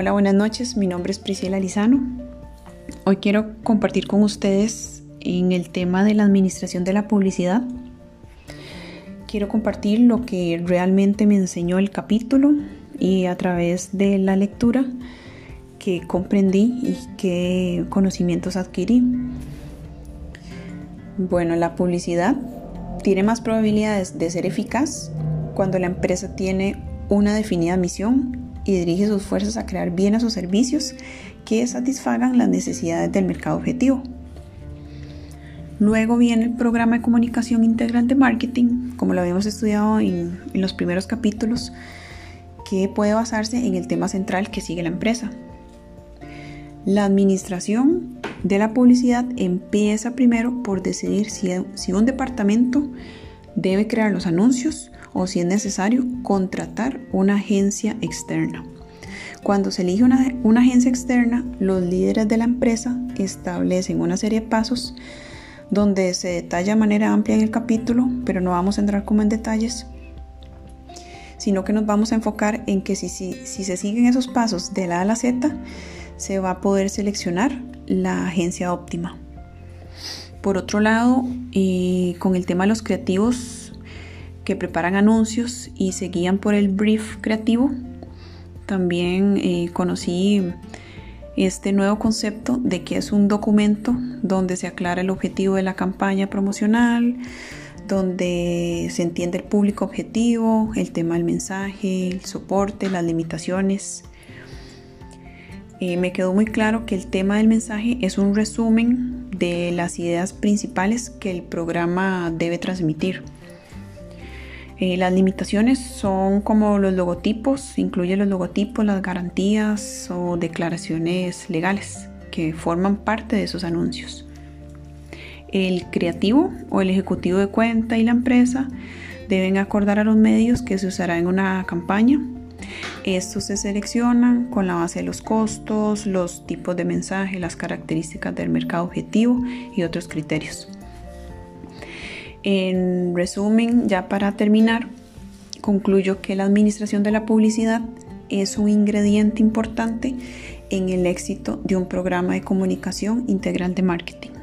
Hola, buenas noches. Mi nombre es Priscila Lizano. Hoy quiero compartir con ustedes en el tema de la administración de la publicidad. Quiero compartir lo que realmente me enseñó el capítulo y a través de la lectura que comprendí y qué conocimientos adquirí. Bueno, la publicidad tiene más probabilidades de ser eficaz cuando la empresa tiene una definida misión y dirige sus fuerzas a crear bienes o servicios que satisfagan las necesidades del mercado objetivo. Luego viene el programa de comunicación integral de marketing, como lo habíamos estudiado en, los primeros capítulos, que puede basarse en el tema central que sigue la empresa. La administración de la publicidad empieza primero por decidir si un departamento debe crear los anuncios o si es necesario contratar una agencia externa. Cuando se elige una, una, agencia externa, los líderes de la empresa establecen una serie de pasos donde se detalla de manera amplia en el capítulo, pero no vamos a entrar como en detalles, sino que nos vamos a enfocar en que si, si, si se siguen esos pasos de la A a la Z, se va a poder seleccionar la agencia óptima. Por otro lado, y con el tema de los creativos, que preparan anuncios y se guían por el brief creativo. También eh, conocí este nuevo concepto de que es un documento donde se aclara el objetivo de la campaña promocional, donde se entiende el público objetivo, el tema del mensaje, el soporte, las limitaciones. Eh, me quedó muy claro que el tema del mensaje es un resumen de las ideas principales que el programa debe transmitir. Eh, las limitaciones son como los logotipos, incluye los logotipos, las garantías o declaraciones legales que forman parte de esos anuncios. El creativo o el ejecutivo de cuenta y la empresa deben acordar a los medios que se usará en una campaña. Estos se seleccionan con la base de los costos, los tipos de mensaje, las características del mercado objetivo y otros criterios. En resumen, ya para terminar, concluyo que la administración de la publicidad es un ingrediente importante en el éxito de un programa de comunicación integral de marketing.